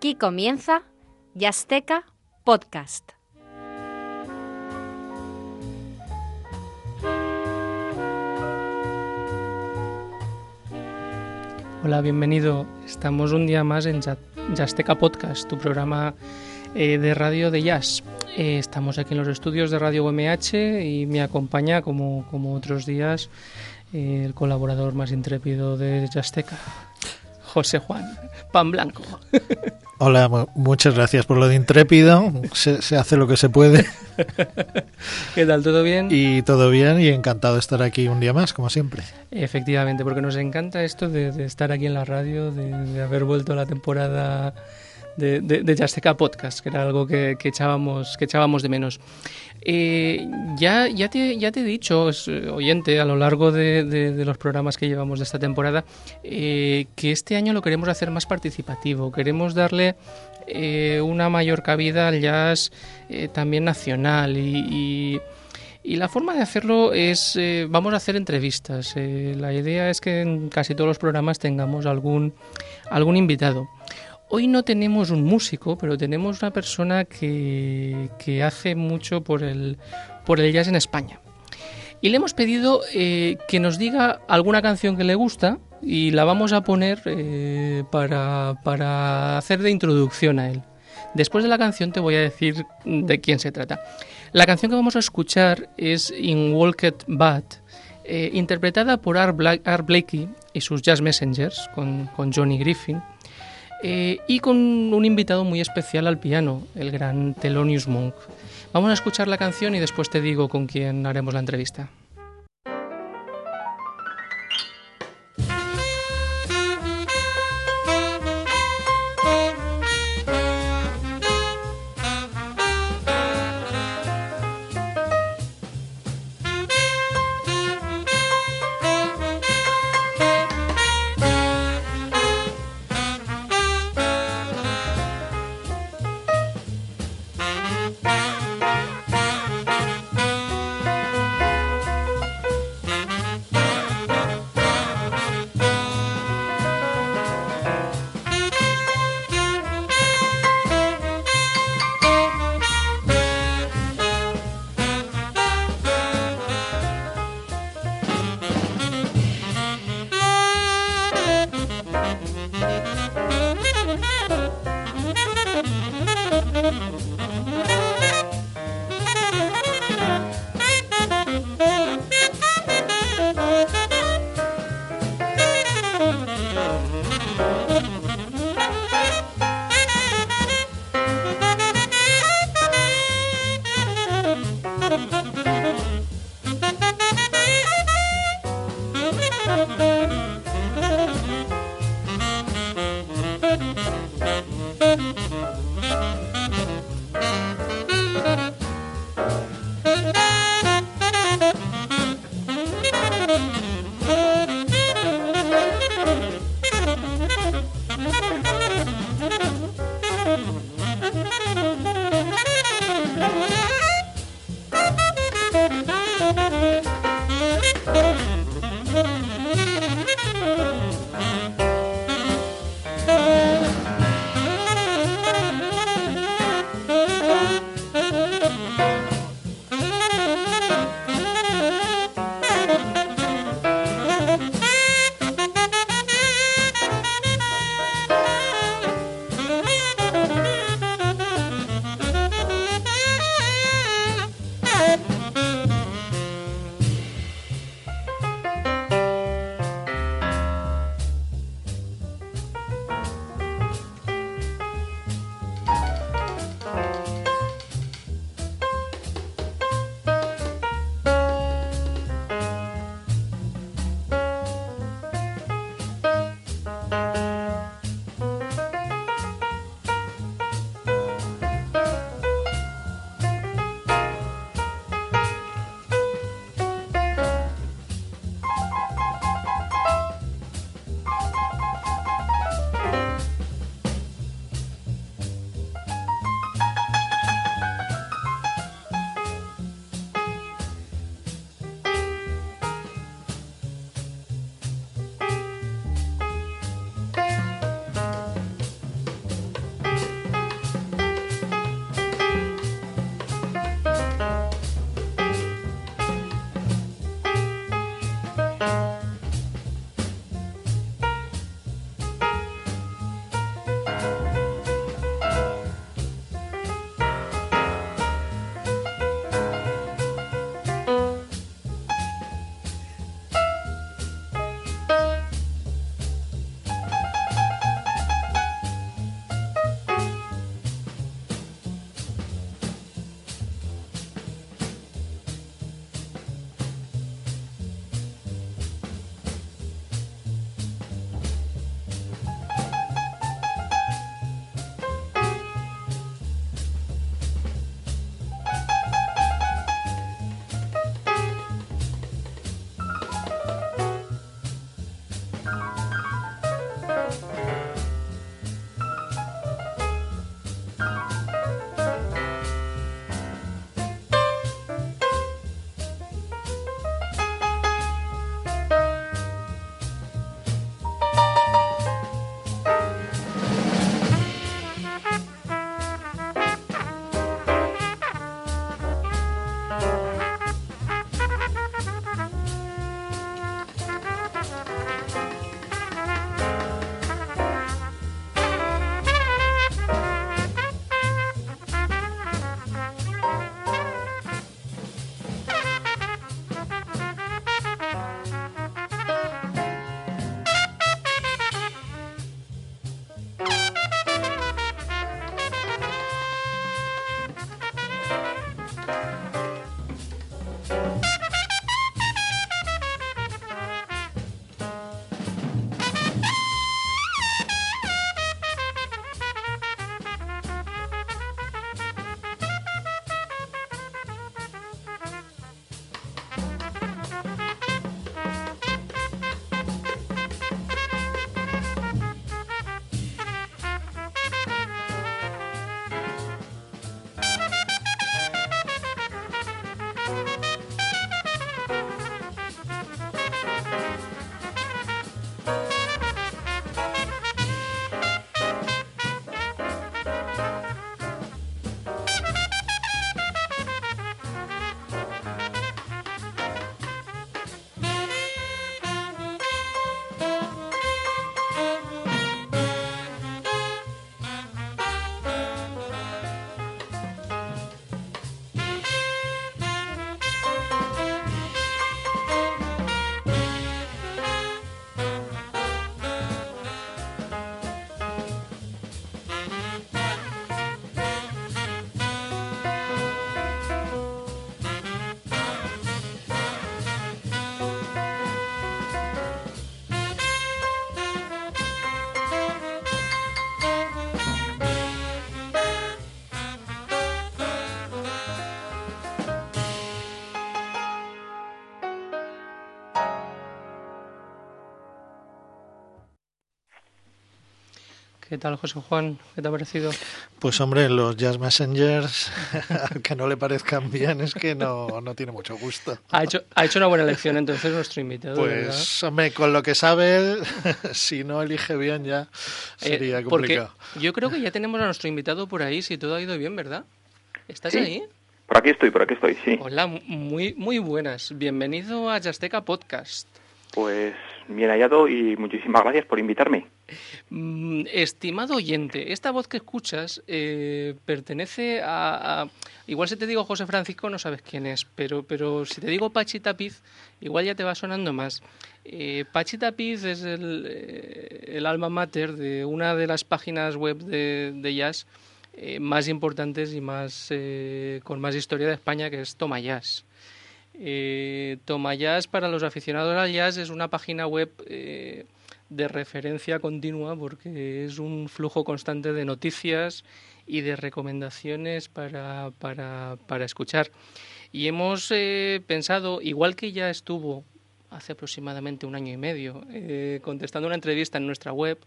Aquí comienza Yasteca Podcast. Hola, bienvenido. Estamos un día más en Yasteca Podcast, tu programa eh, de radio de jazz. Eh, estamos aquí en los estudios de Radio UMH y me acompaña, como, como otros días, eh, el colaborador más intrépido de Yasteca, José Juan Pan Blanco. Hola, muchas gracias por lo de intrépido. Se, hace lo que se puede. ¿Qué tal? ¿Todo bien? Y todo bien y encantado de estar aquí un día más, como siempre. Efectivamente, porque nos encanta esto de, estar aquí en la radio, de, haber vuelto a la temporada de, de, Podcast, que era algo que, echábamos, que echábamos de menos. Eh, ya, ya, te, ya te he dicho, oyente, a lo largo de, los programas que llevamos de esta temporada, eh, que este año lo queremos hacer más participativo. Queremos darle eh, una mayor cabida al jazz también nacional y, y, la forma de hacerlo es, vamos a hacer entrevistas. la idea es que en casi todos los programas tengamos algún, algún invitado. Hoy no tenemos un músico, pero tenemos una persona que, hace mucho por el, por el jazz en España. Y le hemos pedido eh, que nos diga alguna canción que le gusta y la vamos a poner eh, para, para hacer de introducción a él. Después de la canción te voy a decir de quién se trata. La canción que vamos a escuchar es In Walked Bad, eh, interpretada por Art, Blakey y sus Jazz Messengers con, con Johnny Griffin. Eh, y con un invitado muy especial al piano, el gran Thelonious Monk. Vamos a escuchar la canción y después te digo con quién haremos la entrevista. ¿Qué tal, José Juan? ¿Qué te ha parecido? Pues hombre, los Jazz Messengers, que no le parezcan bien, es que no, no tiene mucho gusto. Ha hecho, ha hecho una buena elección entonces nuestro invitado. Pues hombre, con lo que sabe, si no elige bien ya Eh, sería complicado. Yo creo que ya tenemos a nuestro invitado por ahí, si todo ha ido bien, ¿verdad? ¿Estás Sí. ahí? Por aquí estoy, por aquí estoy, sí. Hola, muy, muy buenas. Bienvenido a Yasteca Podcast. Pues bien hallado y muchísimas gracias por invitarme. Mm, Estimado oyente, esta voz que escuchas eh, pertenece a, Igual si te digo José Francisco no sabes quién es, pero, pero si te digo Pachi Tapiz, igual ya te va sonando más. Eh, Pachi Tapiz es el, eh, el alma mater de una de las páginas web de, de jazz eh, más importantes y más eh, con más historia de España, que es Toma Jazz. Eh, Toma Jazz para los aficionados al jazz es una página web eh, de referencia continua porque es un flujo constante de noticias y de recomendaciones para, para, para escuchar. Y hemos eh, pensado, igual que ya estuvo hace aproximadamente un año y medio, eh, contestando una entrevista en nuestra web,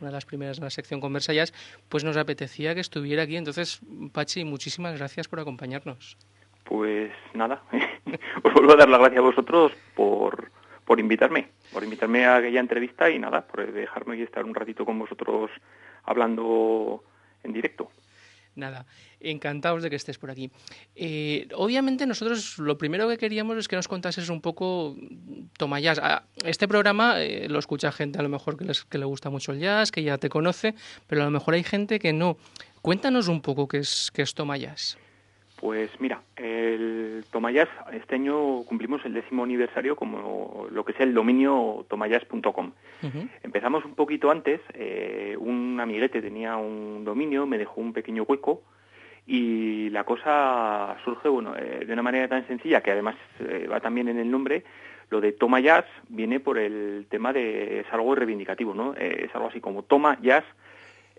una de las primeras en la sección Conversa Jazz, pues nos apetecía que estuviera aquí. Entonces, Pachi, muchísimas gracias por acompañarnos. Pues nada, os vuelvo a dar las gracias a vosotros por, por invitarme, por invitarme a aquella entrevista y nada, por dejarme aquí estar un ratito con vosotros hablando en directo. Nada, encantados de que estés por aquí. Eh, obviamente nosotros lo primero que queríamos es que nos contases un poco toma jazz. Este programa eh, lo escucha gente a lo mejor que, les, que le gusta mucho el jazz, que ya te conoce, pero a lo mejor hay gente que no. Cuéntanos un poco qué es, qué es toma jazz. Pues mira, el Tomayas, este año cumplimos el décimo aniversario como lo que es el dominio tomayas.com. Empezamos un poquito antes, eh, un amiguete tenía un dominio, me dejó un pequeño hueco y la cosa surge bueno, eh, de una manera tan sencilla que además eh, va también en el nombre. Lo de toma jazz viene por el tema de es algo reivindicativo, ¿no? Es algo así como toma jazz,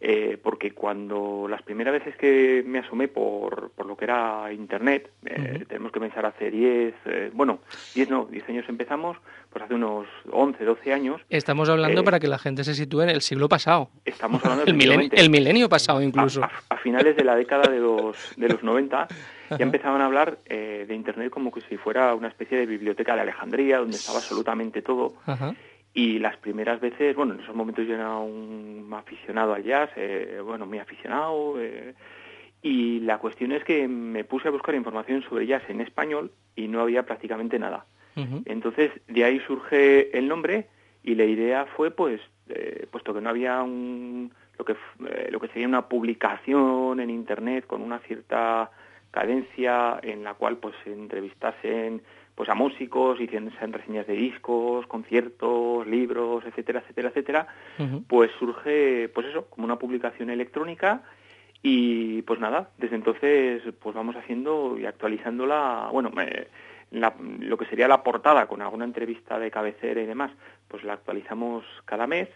eh, porque cuando las primeras veces que me asomé por, por lo que era Internet, eh, tenemos que pensar hace 10, eh, bueno, 10 no, 10 años empezamos, pues hace unos 11, 12 años, Estamos hablando Eh, para que la gente se sitúe en el siglo pasado. estamos hablando El milenio, el milenio pasado incluso. a, a- a finales de la década de los, de los 90 Ajá. ya empezaban a hablar de Internet como que si fuera una especie de biblioteca de Alejandría, donde estaba absolutamente todo. Ajá. Y las primeras veces, bueno, en esos momentos yo era un aficionado al jazz, eh, bueno, muy aficionado. eh, y la cuestión es que me puse a buscar información sobre jazz en español y no había prácticamente nada. Entonces, de ahí surge el nombre y la idea fue, pues, eh, puesto que no había un, lo, que, eh, lo que sería una publicación en Internet con una cierta cadencia en la cual pues se entrevistasen pues a músicos, hiciesen reseñas de discos, conciertos, libros, etcétera, etcétera, etcétera, pues surge, pues eso, como una publicación electrónica y pues nada, desde entonces pues vamos haciendo y actualizándola, bueno, me- la- lo que sería la portada con alguna entrevista de cabecera y demás, pues la actualizamos cada mes,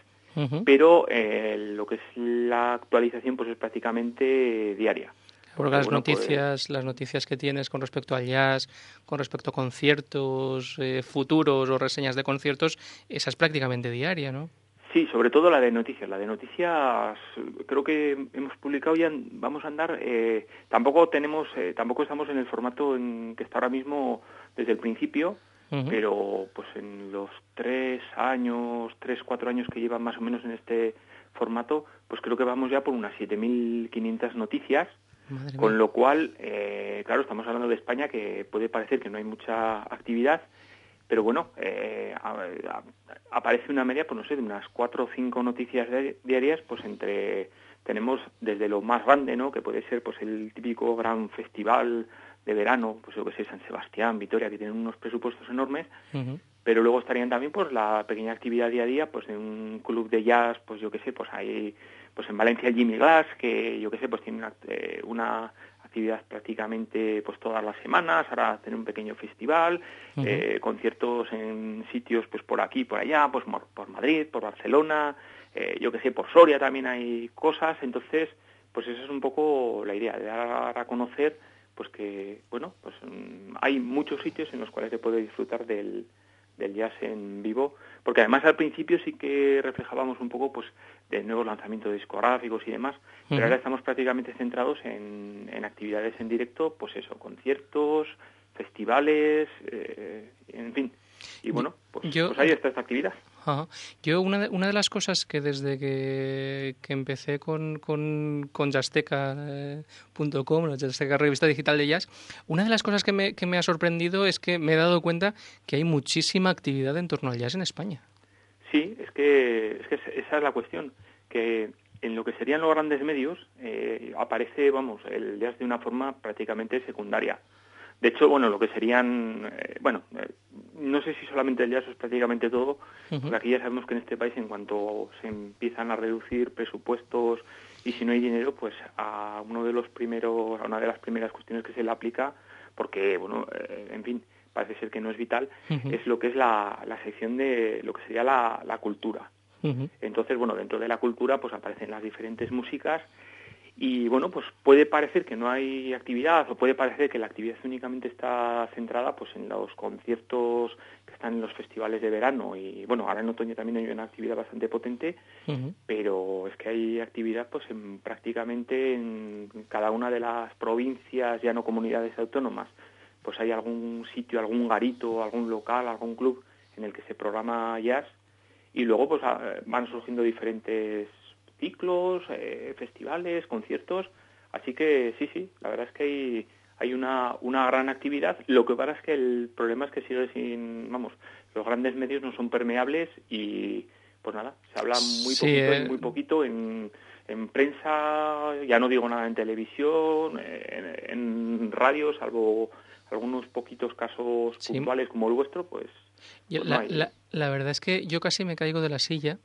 pero eh, lo que es la actualización pues es prácticamente diaria. Porque las pues- noticias, las noticias que tienes con respecto al jazz, con respecto a conciertos eh, futuros o reseñas de conciertos, esa es prácticamente diaria, ¿no? Sí, sobre todo la de noticias. La de noticias creo que hemos publicado ya, vamos a andar, eh, tampoco tenemos, eh, tampoco estamos en el formato en que está ahora mismo desde el principio, pero pues en los tres años, tres, cuatro años que llevan más o menos en este formato, pues creo que vamos ya por unas 7.500 noticias, Madre con mía. lo cual, eh, claro, estamos hablando de España que puede parecer que no hay mucha actividad, pero bueno, eh, a- a- aparece una media, pues no sé, de unas cuatro o cinco noticias di- diarias, pues entre tenemos desde lo más grande, ¿no? Que puede ser pues el típico gran festival de verano, pues yo que sé, San Sebastián, Vitoria, que tienen unos presupuestos enormes, pero luego estarían también pues la pequeña actividad día a día pues de un club de jazz pues yo qué sé pues hay pues en Valencia Jimmy Glass que yo qué sé pues tiene una, eh, una actividad prácticamente pues todas las semanas ahora tiene un pequeño festival eh, conciertos en sitios pues por aquí por allá pues por Madrid por Barcelona eh, yo qué sé por Soria también hay cosas. Entonces pues esa es un poco la idea de dar a conocer pues que bueno pues mm, hay muchos sitios en los cuales se puede disfrutar del del jazz en vivo, porque además al principio sí que reflejábamos un poco pues de nuevos lanzamientos discográficos y demás, pero ahora estamos prácticamente centrados en, en, actividades en directo, pues eso, conciertos, festivales, eh, en fin. Y bueno, pues, pues ahí está esta actividad. Yo una de, una de las cosas que desde que, empecé con, con, con Jazzteca.com, la Jazzteca Revista Digital de Jazz, una de las cosas que me, que me ha sorprendido es que me he dado cuenta que hay muchísima actividad en torno al jazz en España. Sí, es que, es que esa es la cuestión, que en lo que serían los grandes medios eh, aparece, vamos, el jazz de una forma prácticamente secundaria. De hecho, bueno, lo que serían, eh, bueno, eh, no sé si solamente el jazz es prácticamente todo, porque aquí ya sabemos que en este país en cuanto se empiezan a reducir presupuestos y si no hay dinero, pues a uno de los primeros, a una de las primeras cuestiones que se le aplica, porque, bueno, eh, en fin, parece ser que no es vital, es lo que es la, la, sección de lo que sería la, la cultura. Entonces, bueno, dentro de la cultura pues aparecen las diferentes músicas y bueno, pues puede parecer que no hay actividad o puede parecer que la actividad únicamente está centrada pues en los conciertos que están en los festivales de verano y bueno, ahora en otoño también hay una actividad bastante potente, pero es que hay actividad pues en prácticamente en cada una de las provincias, ya no comunidades autónomas, pues hay algún sitio, algún garito, algún local, algún club en el que se programa jazz y luego pues ah, van surgiendo diferentes ciclos, eh, festivales, conciertos. Así que sí, sí, la verdad es que hay, hay una, una gran actividad. Lo que pasa es que el problema es que sigue sin, vamos, los grandes medios no son permeables y pues nada, se habla muy poquito, eh. muy poquito en, en prensa, ya no digo nada en televisión, en, en radio, salvo algunos poquitos casos puntuales como el vuestro, pues... pues la, la, la, verdad es que yo casi me caigo de la silla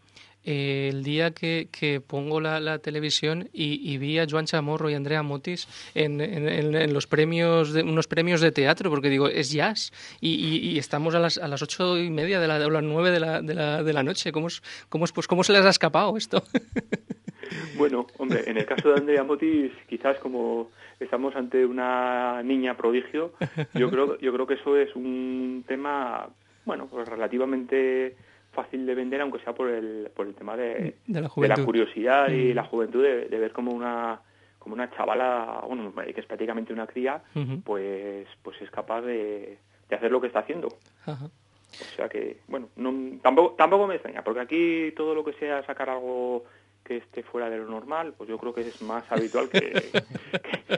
el día que, que pongo la, la televisión y, y, vi a Joan Chamorro y Andrea Motis en, en, en, los premios de, unos premios de teatro, porque digo, es jazz, y, y, y estamos a las, a las ocho y media de la, o las nueve de la, de la, de la noche. ¿Cómo, es, cómo, es, pues, ¿Cómo se les ha escapado esto? Bueno, hombre, en el caso de Andrea Motis, quizás como estamos ante una niña prodigio, yo creo, yo creo que eso es un tema, bueno, pues relativamente fácil de vender, aunque sea por el, por el tema de, de, la, de la, curiosidad y mm. la juventud de, de, ver como una como una chavala, bueno, que es prácticamente una cría, uh -huh. pues pues es capaz de, de, hacer lo que está haciendo. O sea que, bueno, no, tampoco, tampoco me extraña, porque aquí todo lo que sea sacar algo que esté fuera de lo normal, pues yo creo que es más habitual que,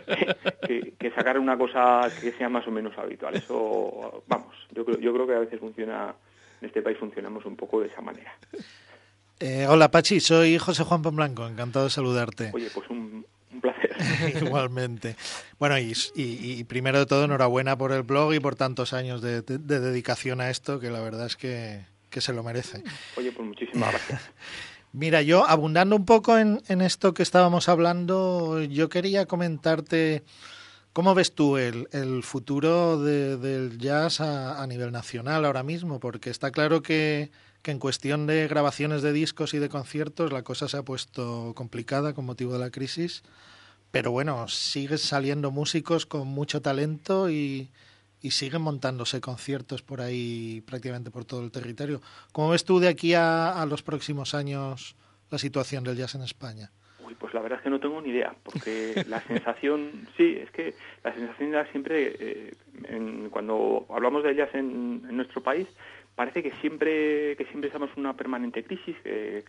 que, que, que, sacar una cosa que sea más o menos habitual. Eso, vamos, yo creo, yo creo que a veces funciona en este país funcionamos un poco de esa manera. Eh, hola Pachi, soy José Juan Blanco, encantado de saludarte. Oye, pues un, un placer. Igualmente. Bueno, y, y, y, primero de todo, enhorabuena por el blog y por tantos años de, de, de dedicación a esto, que la verdad es que, que, se lo merece. Oye, pues muchísimas gracias. Mira, yo abundando un poco en, en esto que estábamos hablando, yo quería comentarte ¿Cómo ves tú el, futuro de, del jazz a, a, nivel nacional ahora mismo? Porque está claro que, que, en cuestión de grabaciones de discos y de conciertos la cosa se ha puesto complicada con motivo de la crisis, pero bueno, siguen saliendo músicos con mucho talento y, y siguen montándose conciertos por ahí prácticamente por todo el territorio. ¿Cómo ves tú de aquí a, a los próximos años la situación del jazz en España? Pues la verdad es que no tengo ni idea, porque la sensación, sí, es que la sensación era siempre, eh, en, cuando hablamos de jazz en, en, nuestro país, parece que siempre, que siempre estamos en una permanente crisis, que,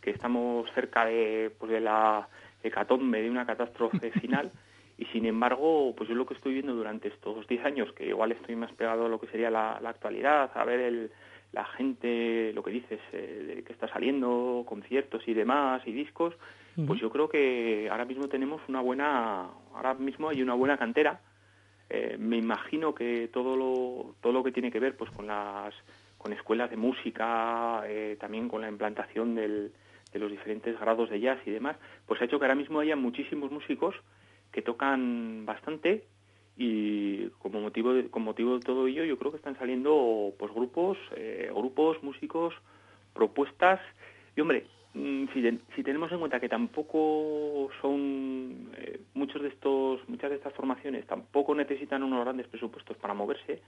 que estamos cerca de, pues de la hecatombe, de una catástrofe final, y sin embargo, pues yo lo que estoy viendo durante estos 10 años, que igual estoy más pegado a lo que sería la, la actualidad, a ver el, la gente, lo que dices, eh, de que está saliendo, conciertos y demás, y discos, pues yo creo que ahora mismo tenemos una buena, ahora mismo hay una buena cantera. Eh, me imagino que todo lo, todo lo que tiene que ver pues con las con escuelas de música, eh, también con la implantación del, de los diferentes grados de jazz y demás, pues ha hecho que ahora mismo haya muchísimos músicos que tocan bastante y como motivo de, con motivo de todo ello yo creo que están saliendo pues grupos, eh, grupos, músicos, propuestas y hombre, si, de, si, tenemos en cuenta que tampoco son eh, muchos de estos muchas de estas formaciones tampoco necesitan unos grandes presupuestos para moverse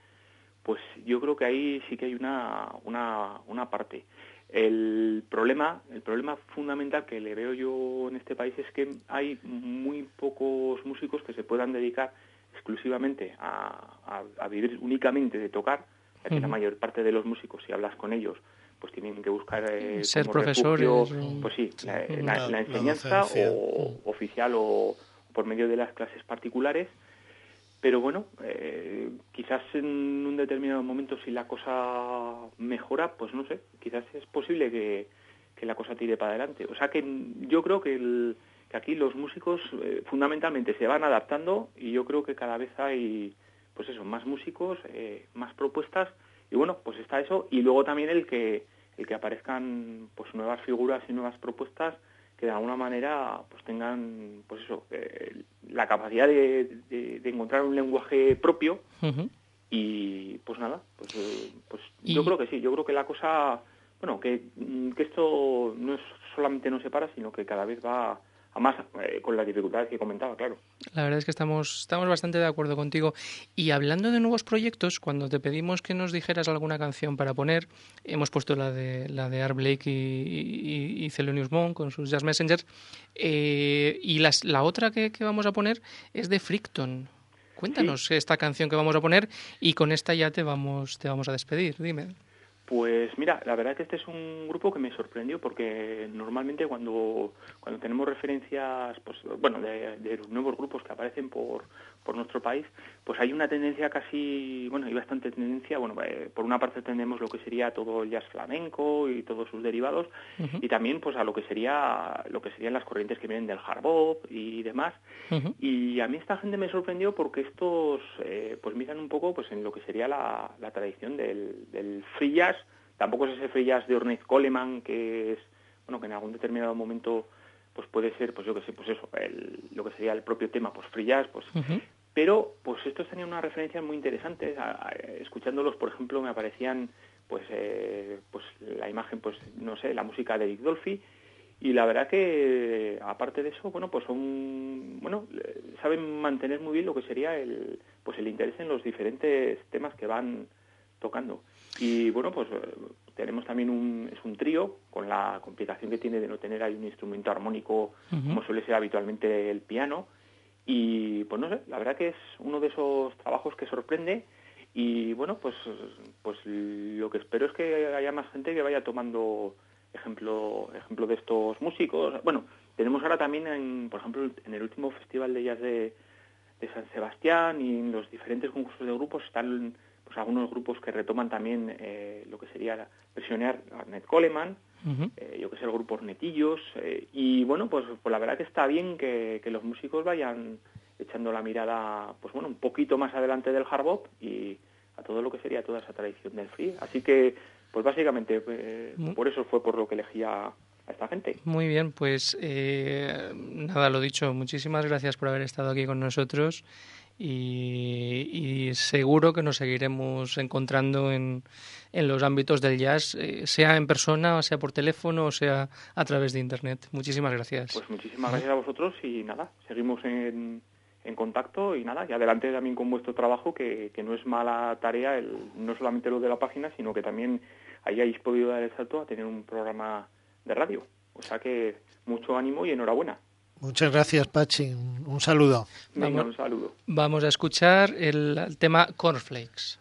pues yo creo que ahí sí que hay una, una, una parte. El problema, el problema fundamental que le veo yo en este país es que hay muy pocos músicos que se puedan dedicar exclusivamente a, a, vivir únicamente de tocar, ya que la mayor parte de los músicos, si hablas con ellos, pues tienen que buscar eh, ser profesores, pues sí, la, enseñanza o oficial o por medio de las clases particulares. Pero bueno, eh, quizás en un determinado momento si la cosa mejora, pues no sé, quizás es posible que, la cosa tire para adelante. O sea que yo creo que, aquí los músicos eh, fundamentalmente se van adaptando y yo creo que cada vez hay, pues eso, más músicos, eh, más propuestas y bueno, pues está eso. Y luego también el que el que aparezcan pues nuevas figuras y nuevas propuestas que de alguna manera pues tengan pues eso eh, la capacidad de, de, encontrar un lenguaje propio. Y pues nada pues, eh, pues yo creo que sí yo creo que la cosa bueno que, que esto no es solamente no se para sino que cada vez va además eh, con las dificultades que comentaba, claro. La verdad es que estamos, estamos bastante de acuerdo contigo. Y hablando de nuevos proyectos, cuando te pedimos que nos dijeras alguna canción para poner, hemos puesto la de, la de Art Blake y, y, Thelonious Monk con sus Jazz Messengers, eh, y las, la otra que, vamos a poner es de Fricton. Cuéntanos esta canción que vamos a poner y con esta ya te vamos, te vamos a despedir. Dime. Pues mira, la verdad es que este es un grupo que me sorprendió porque normalmente cuando, cuando tenemos referencias, pues bueno, de, los nuevos grupos que aparecen por, por nuestro país, pues hay una tendencia casi, bueno, hay bastante tendencia, bueno, eh, por una parte tenemos lo que sería todo el jazz flamenco y todos sus derivados, y también pues a lo que sería, lo que serían las corrientes que vienen del hard bop y demás. Y a mí esta gente me sorprendió porque estos, eh, pues miran un poco pues en lo que sería la, la tradición del, del free jazz, Tampoco es ese free jazz de Ornette Coleman, que es, bueno, que en algún determinado momento pues puede ser, pues yo que sé, pues eso, lo que sería el propio tema, pues free jazz, pues... Pero, pues estos tenían unas referencias muy interesantes. escuchándolos, por ejemplo, me aparecían, pues, eh, pues la imagen, pues, no sé, la música de Dick Dolphy, y la verdad que aparte de eso bueno pues son bueno saben mantener muy bien lo que sería el pues el interés en los diferentes temas que van tocando y bueno, pues eh, tenemos también un, es un trío con la complicación que tiene de no tener ahí un instrumento armónico como suele ser habitualmente el piano. Y pues no sé, la verdad que es uno de esos trabajos que sorprende y bueno, pues, pues lo que espero es que haya más gente que vaya tomando ejemplo, ejemplo de estos músicos. Bueno, tenemos ahora también, en, por ejemplo, en el último Festival de Jazz de, de San Sebastián y en los diferentes concursos de grupos están pues algunos grupos que retoman también eh, lo que sería versionear a Net Coleman, eh, yo que sé, el grupo Netillos, eh, y bueno, pues, pues, la verdad que está bien que, los músicos vayan echando la mirada, pues bueno, un poquito más adelante del hard bop y a todo lo que sería toda esa tradición del free. Así que, pues básicamente, por eso fue por lo que elegía a esta gente. Muy bien, pues nada, lo dicho, muchísimas gracias por haber estado aquí con nosotros y, seguro que nos seguiremos encontrando en, en los ámbitos del jazz, eh, sea en persona, sea por teléfono, o sea a través de Internet. Muchísimas gracias. Pues muchísimas gracias a vosotros y nada, seguimos en, en contacto y nada, y adelante también con vuestro trabajo, que, que no es mala tarea, el, no solamente lo de la página, sino que también hayáis podido dar el salto a tener un programa de radio. O sea que mucho ánimo y enhorabuena. Muchas gracias, Pachi. Un saludo. Venga, un saludo. Vamos a escuchar el tema Cornflakes.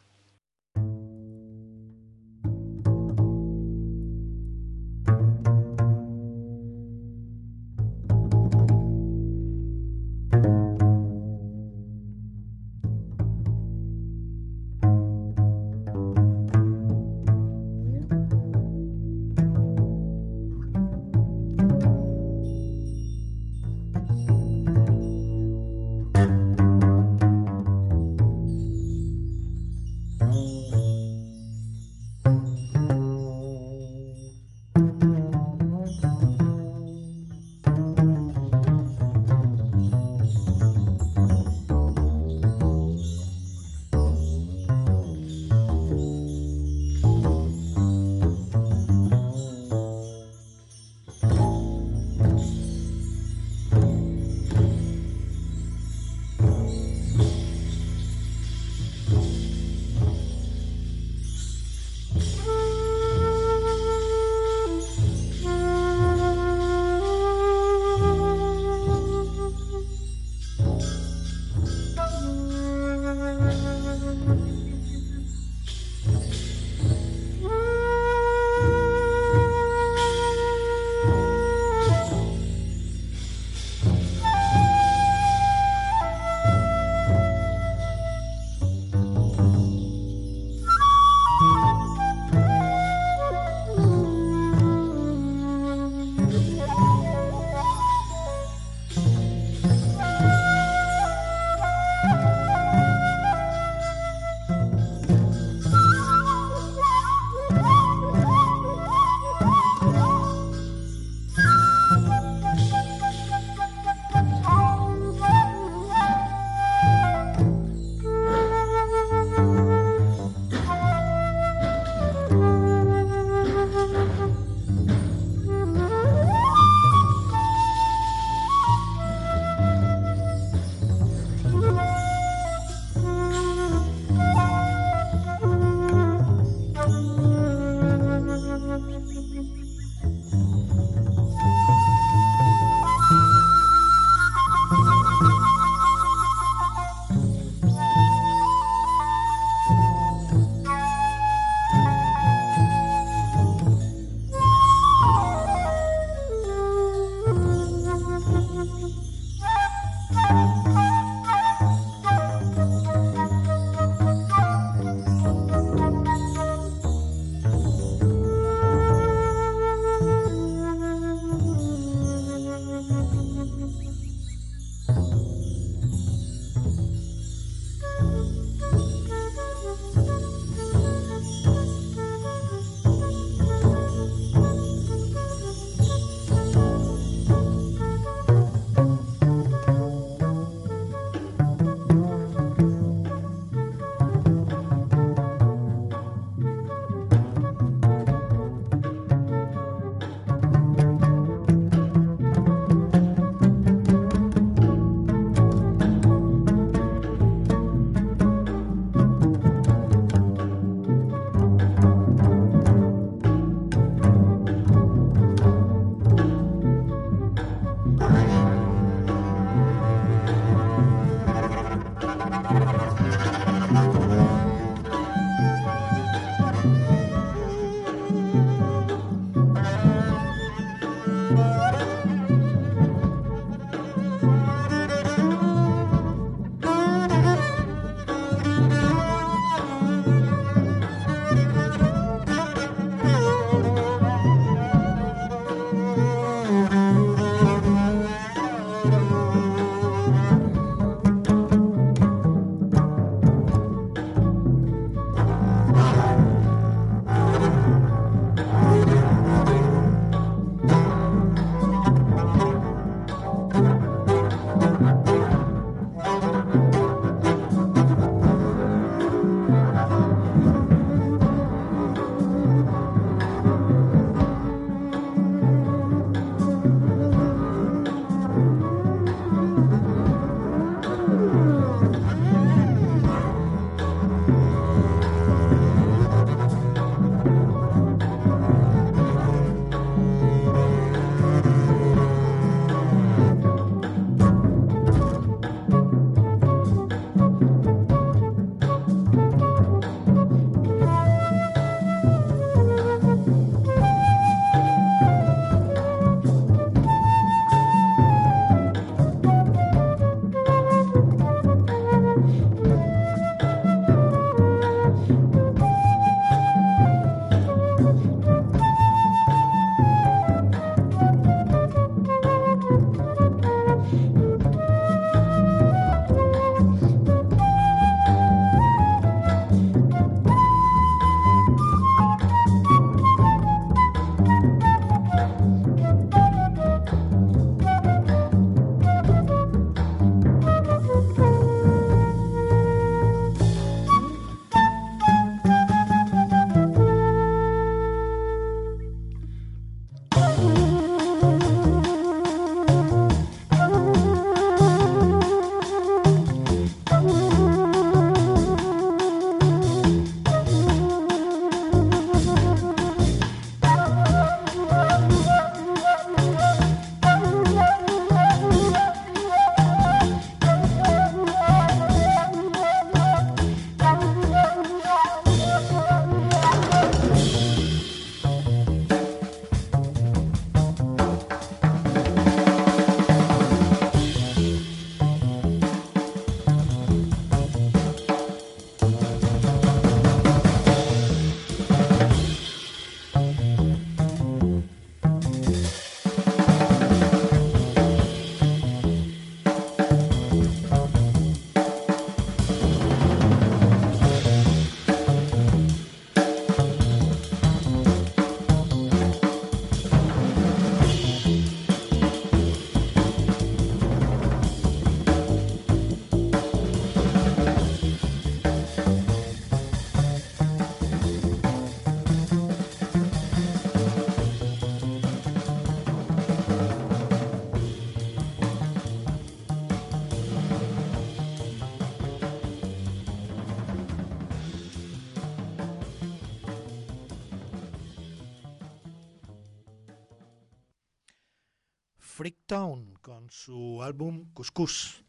Álbum Cuscus.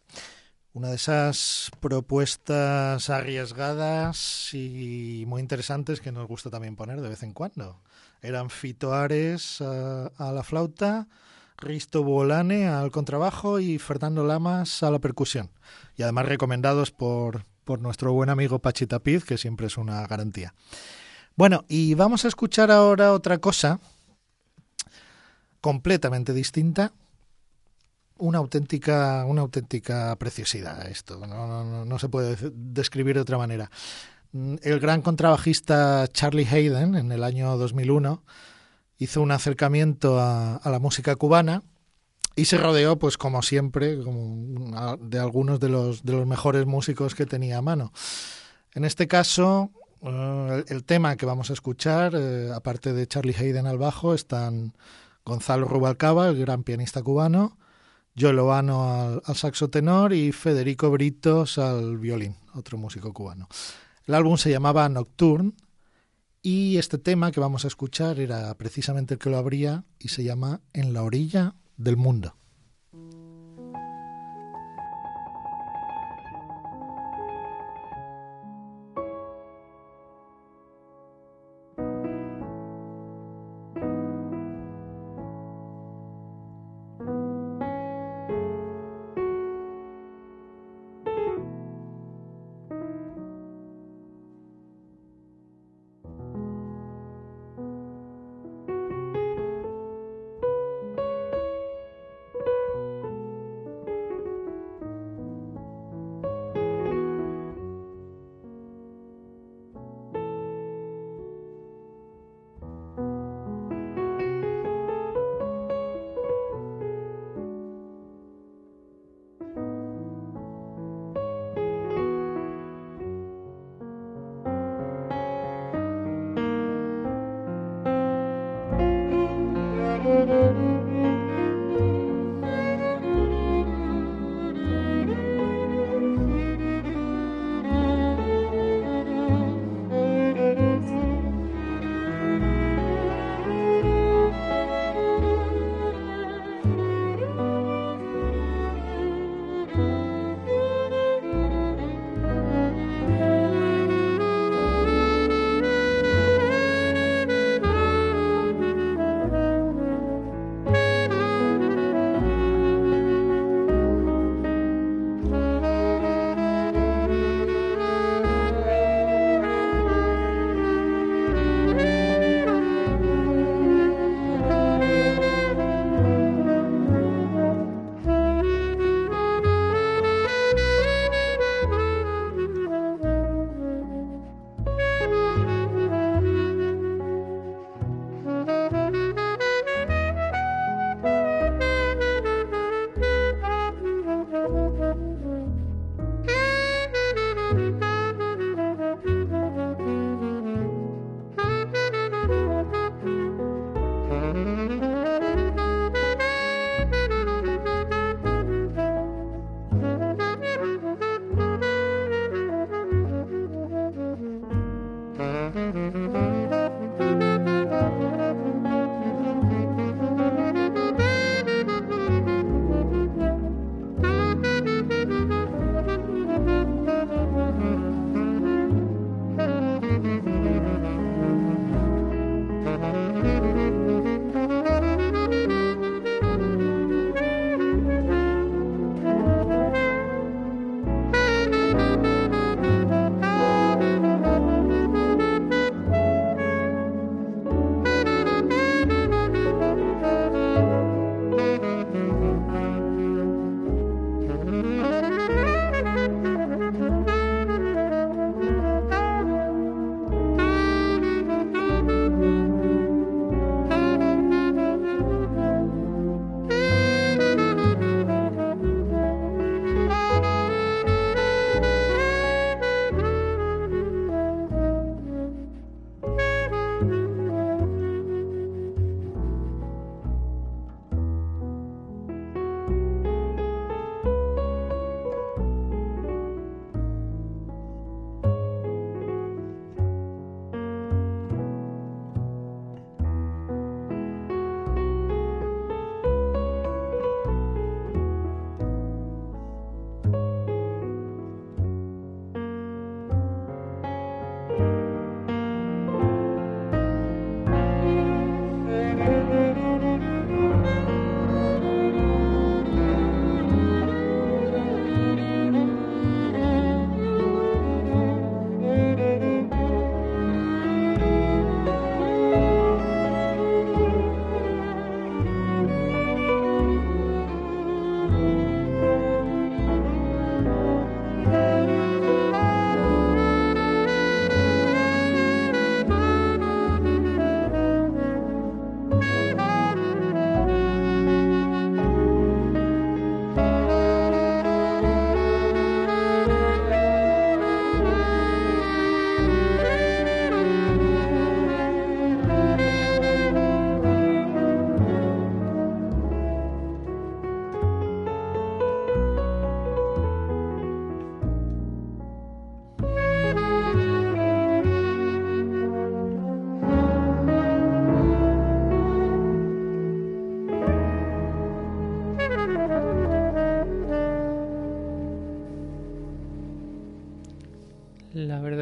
Una de esas propuestas arriesgadas y muy interesantes que nos gusta también poner de vez en cuando. Eran Fito Ares a, a la flauta, Risto Bolane al contrabajo y Fernando Lamas a la percusión. Y además recomendados por, por nuestro buen amigo Pachi Tapiz, que siempre es una garantía. Bueno, y vamos a escuchar ahora otra cosa completamente distinta una auténtica, una auténtica preciosidad esto, no, no, no, se puede describir de otra manera. Mm, el gran contrabajista Charlie Hayden en el año 2001 hizo un acercamiento a, la música cubana y se rodeó, pues como siempre, de algunos de los, de los mejores músicos que tenía a mano. En este caso, el, el, tema que vamos a escuchar, eh, aparte de Charlie Hayden al bajo, están Gonzalo Rubalcaba, el gran pianista cubano, Joe Lovano al, al, saxo tenor y Federico Britos al violín, otro músico cubano. El álbum se llamaba Nocturne y este tema que vamos a escuchar era precisamente el que lo abría y se llama En la orilla del mundo.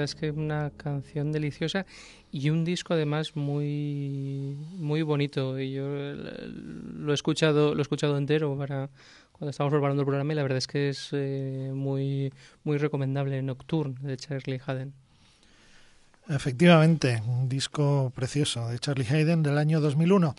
Es que una canción deliciosa y un disco además muy muy bonito. Y yo lo he escuchado, lo he escuchado entero para cuando estábamos preparando el programa y la verdad es que es eh, muy muy recomendable Nocturne de Charlie Haden. Efectivamente, un disco precioso de Charlie Hayden del año 2001.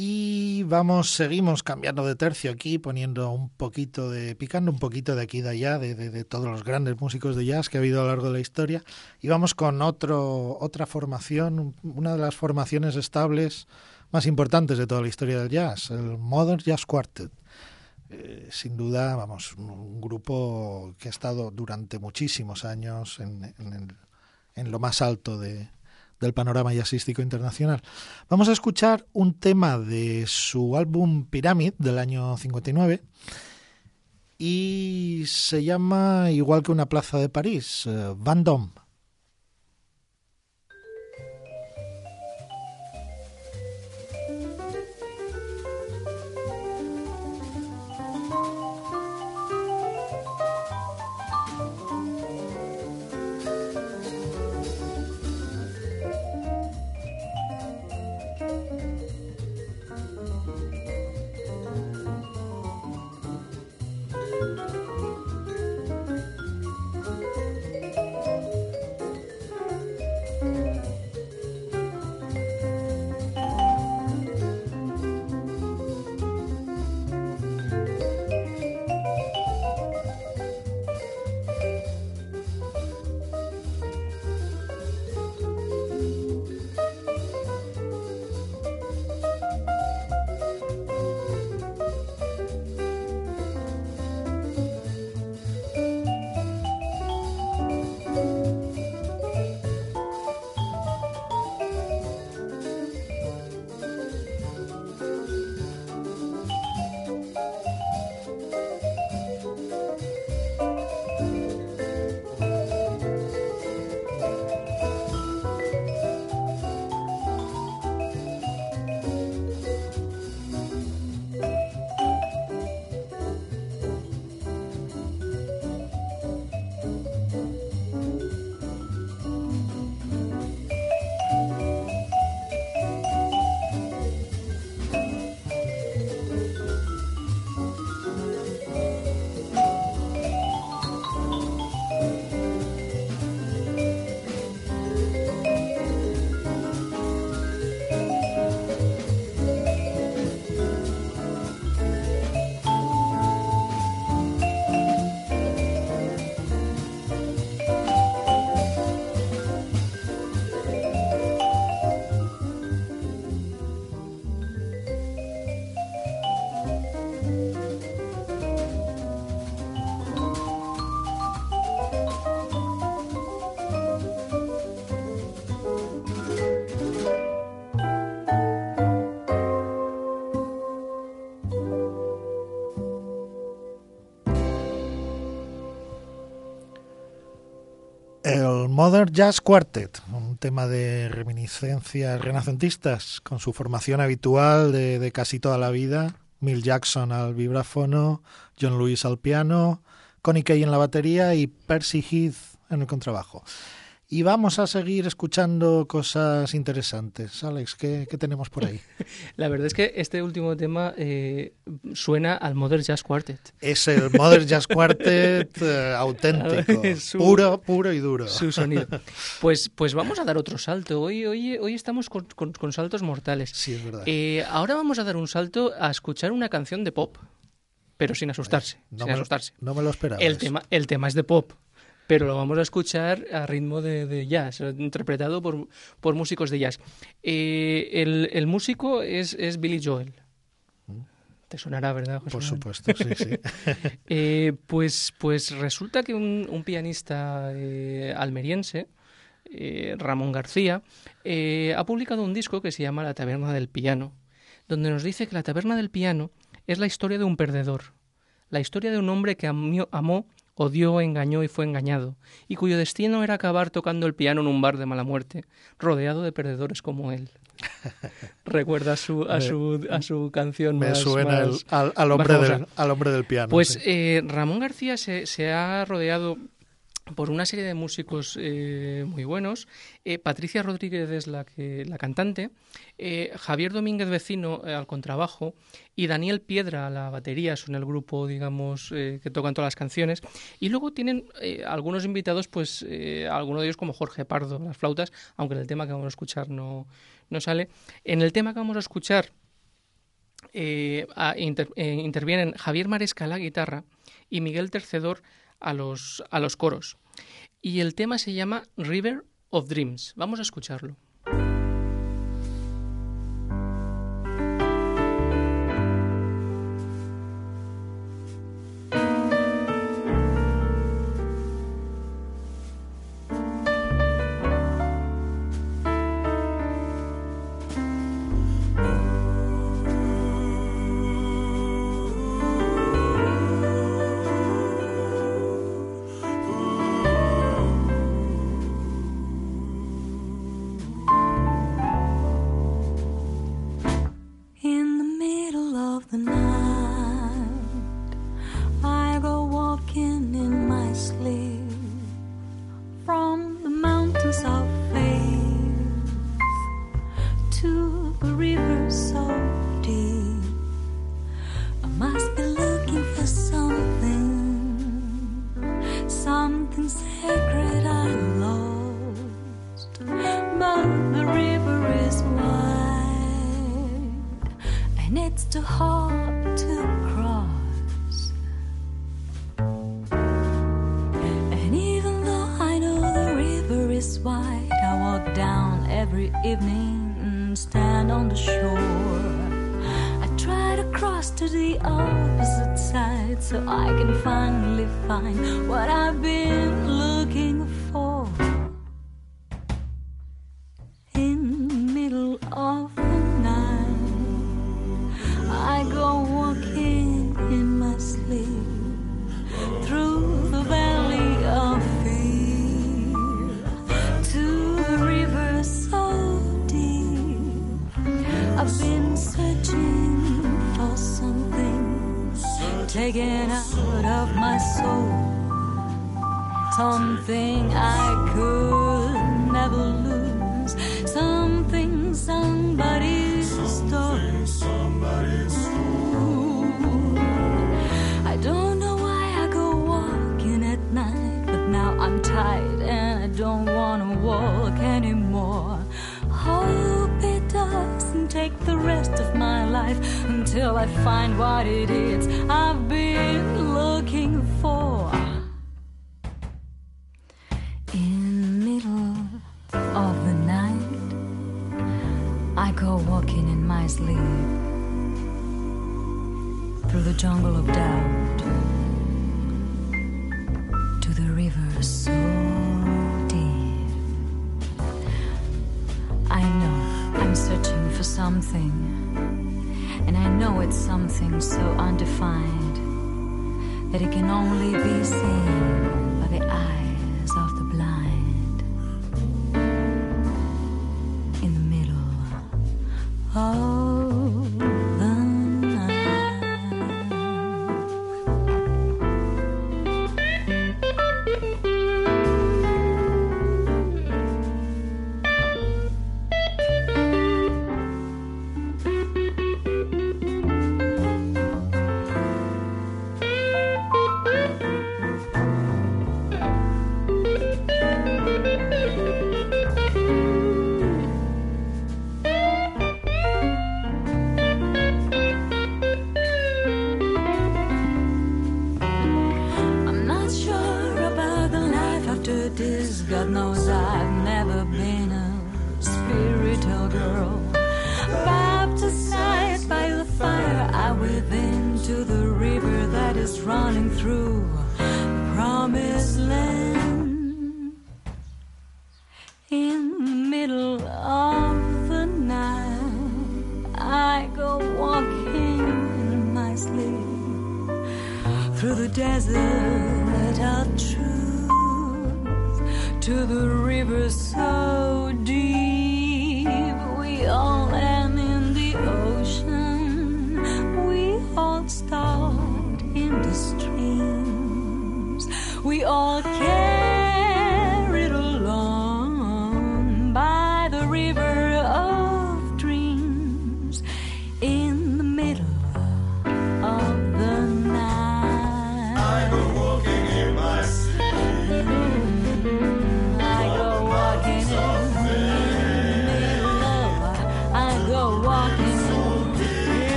Y vamos, seguimos cambiando de tercio aquí, poniendo un poquito de, picando un poquito de aquí y de allá, de, de, todos los grandes músicos de jazz que ha habido a lo largo de la historia. Y vamos con otro, otra formación, una de las formaciones estables más importantes de toda la historia del jazz, el Modern Jazz Quartet. Eh, sin duda, vamos, un grupo que ha estado durante muchísimos años en, en, lo más alto de, del panorama jazzístico internacional. Vamos a escuchar un tema de su álbum Pyramid del año 59 y se llama igual que una plaza de París, uh, Vendôme. Modern Jazz Quartet, un tema de reminiscencias renacentistas con su formación habitual de, casi toda la vida. Mill Jackson al vibráfono, John Lewis al piano, Connie Kay en la batería y Percy Heath en el contrabajo. Y vamos a seguir escuchando cosas interesantes. Alex, ¿qué, qué tenemos por ahí? La verdad es que este último tema eh, suena al Modern Jazz Quartet. Es el Modern Jazz Quartet eh, auténtico, su, puro, puro y duro. Su sonido. Pues, pues vamos a dar otro salto. Hoy, hoy, hoy estamos con, con, con saltos mortales. Sí, es verdad. Eh, ahora vamos a dar un salto a escuchar una canción de pop, pero sin asustarse. No, sin me, asustarse. no me lo esperaba. El tema, el tema es de pop pero lo vamos a escuchar a ritmo de, de jazz, interpretado por, por, músicos de jazz. Eh, el, el, músico es, es, Billy Joel. Te sonará, ¿verdad, José Por supuesto, sí, sí. eh, pues, pues resulta que un, un pianista eh, almeriense, eh, Ramón García, ha publicado un disco que se llama La Taberna del Piano, donde nos dice que la Taberna del Piano es la historia de un perdedor, la historia de un hombre que amó, amó odió, engañó y fue engañado, y cuyo destino era acabar tocando el piano en un bar de mala muerte, rodeado de perdedores como él. Recuerda a su, a, su, a su canción Me más, suena más, el, al, al, hombre del, al, hombre del, piano. Pues sí. eh, Ramón García se, se, ha rodeado por una serie de músicos eh, muy buenos. Eh, Patricia Rodríguez es la, que, la cantante, eh, Javier Domínguez Vecino al contrabajo y Daniel Piedra a la batería, son el grupo, digamos, que tocan todas las canciones. Y luego tienen algunos invitados, pues algunos de ellos como Jorge Pardo, las flautas, aunque en el tema que vamos a escuchar no, no sale. En el tema que vamos a escuchar intervienen Javier Maresca a la guitarra y Miguel Tercedor a los, a los coros. Y el tema se llama River of Dreams. Vamos a escucharlo. every evening and stand on the shore. I try to cross to the opposite side so I can finally find what I've been looking for. Something I could never lose. Something somebody stole. Somebody stole. I don't know why I go walking at night, but now I'm tired and I don't wanna walk anymore. Hope it doesn't take the rest of my life until I find what it is. Oh.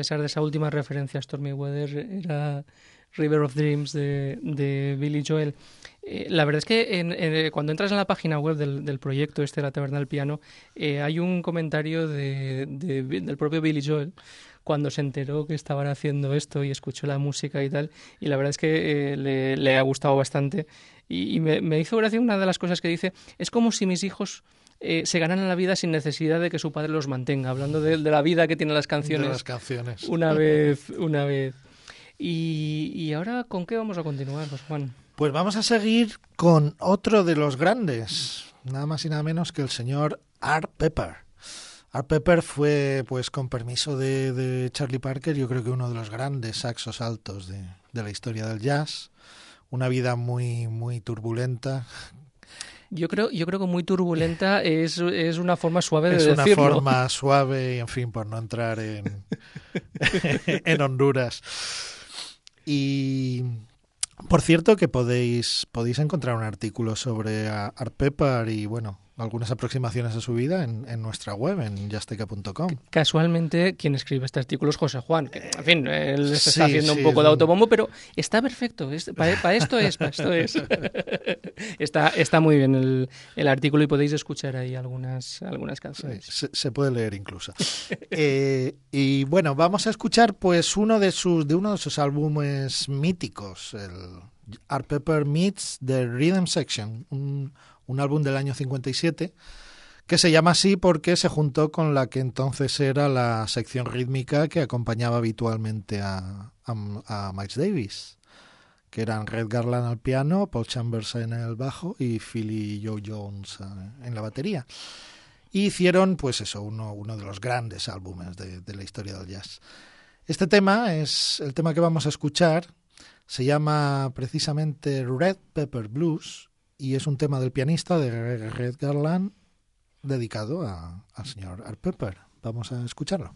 Pesar de esa última referencia a Stormy Weather, era River of Dreams de, Billy Joel. Eh, la verdad es que en, cuando entras en la página web del, proyecto este, La Taberna del Piano, eh, hay un comentario de, de, del propio Billy Joel cuando se enteró que estaban haciendo esto y escuchó la música y tal, y la verdad es que eh, le, ha gustado bastante. Y, me, hizo gracia una de las cosas que dice, es como si mis hijos eh, se ganaran la vida sin necesidad de que su padre los mantenga, hablando de, de la vida que tienen las canciones. De las canciones. Una vez, una vez. Y, y, ahora, ¿con qué vamos a continuar, José Juan? Pues vamos a seguir con otro de los grandes, nada más y nada menos que el señor Art Pepper. Art Pepper fue, pues con permiso de, de Charlie Parker, yo creo que uno de los grandes saxos altos de, de la historia del jazz. Una vida muy, muy turbulenta, yo creo, yo creo que muy turbulenta es, es una forma suave de es decirlo. Es una forma suave, en fin, por no entrar en, en Honduras. Y por cierto que podéis, podéis encontrar un artículo sobre Art Pepper y bueno, algunas aproximaciones a su vida en, en nuestra web, en yasteca.com. Casualmente, quien escribe este artículo es José Juan, que, en fin, él se está sí, haciendo sí, un poco de autobombo, pero está perfecto, es, para, para, esto es, para esto es. está, está muy bien el, el, artículo y podéis escuchar ahí algunas, algunas canciones. Sí, se, se, puede leer incluso. eh, y bueno, vamos a escuchar pues uno de sus, de uno de sus álbumes míticos, el Art Pepper Meets The Rhythm Section, un un álbum del año 57, que se llama así porque se juntó con la que entonces era la sección rítmica que acompañaba habitualmente a, a, Miles Davis, que eran Red Garland al piano, Paul Chambers en el bajo y Philly Joe Jones en la batería. Y hicieron, pues eso, uno, uno de los grandes álbumes de la historia del jazz. Este tema es el tema que vamos a escuchar, se llama precisamente Red Pepper Blues y es un tema del pianista de Red Garland dedicado al señor Art Pepper. Vamos a escucharlo.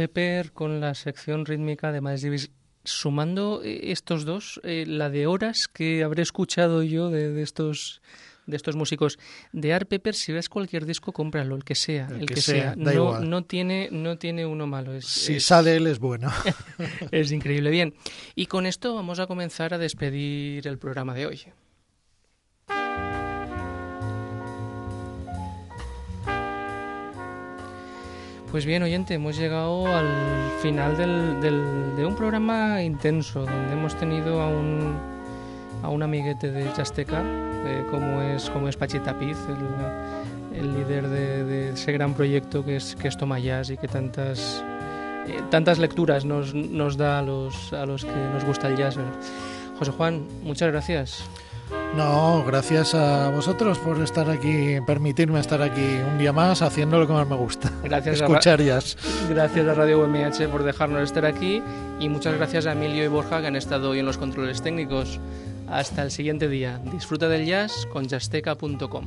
Pepper con la sección rítmica de Miles Davis. Sumando eh, estos dos, eh, la de horas que habré escuchado yo de, de estos de estos músicos de Art Pepper, si ves cualquier disco, cómpralo, el que sea, el, que, sea. da no, igual. no tiene, no tiene uno malo. Es, Si es- sale él es bueno. es increíble. Bien, y con esto vamos a comenzar a despedir el programa de hoy. Pues bien, oyente, hemos llegado al final del, del- de un programa intenso, donde hemos tenido a un, a un amiguete de Chasteca, eh, como, es, como es Pachi Tapiz, el, el líder de, ese gran proyecto que es, que es Toma Jazz y que tantas, eh, tantas lecturas nos, nos da a los, a los que nos gusta el jazz. José Juan, muchas gracias. No, gracias a vosotros por estar aquí, permitirme estar aquí un día más haciendo lo que más me gusta. Gracias a Escuchar jazz. Gracias a Radio UMH por dejarnos estar aquí y muchas gracias a Emilio y Borja que han estado hoy en los controles técnicos. Hasta el siguiente día. Disfruta del jazz con jazzteca.com.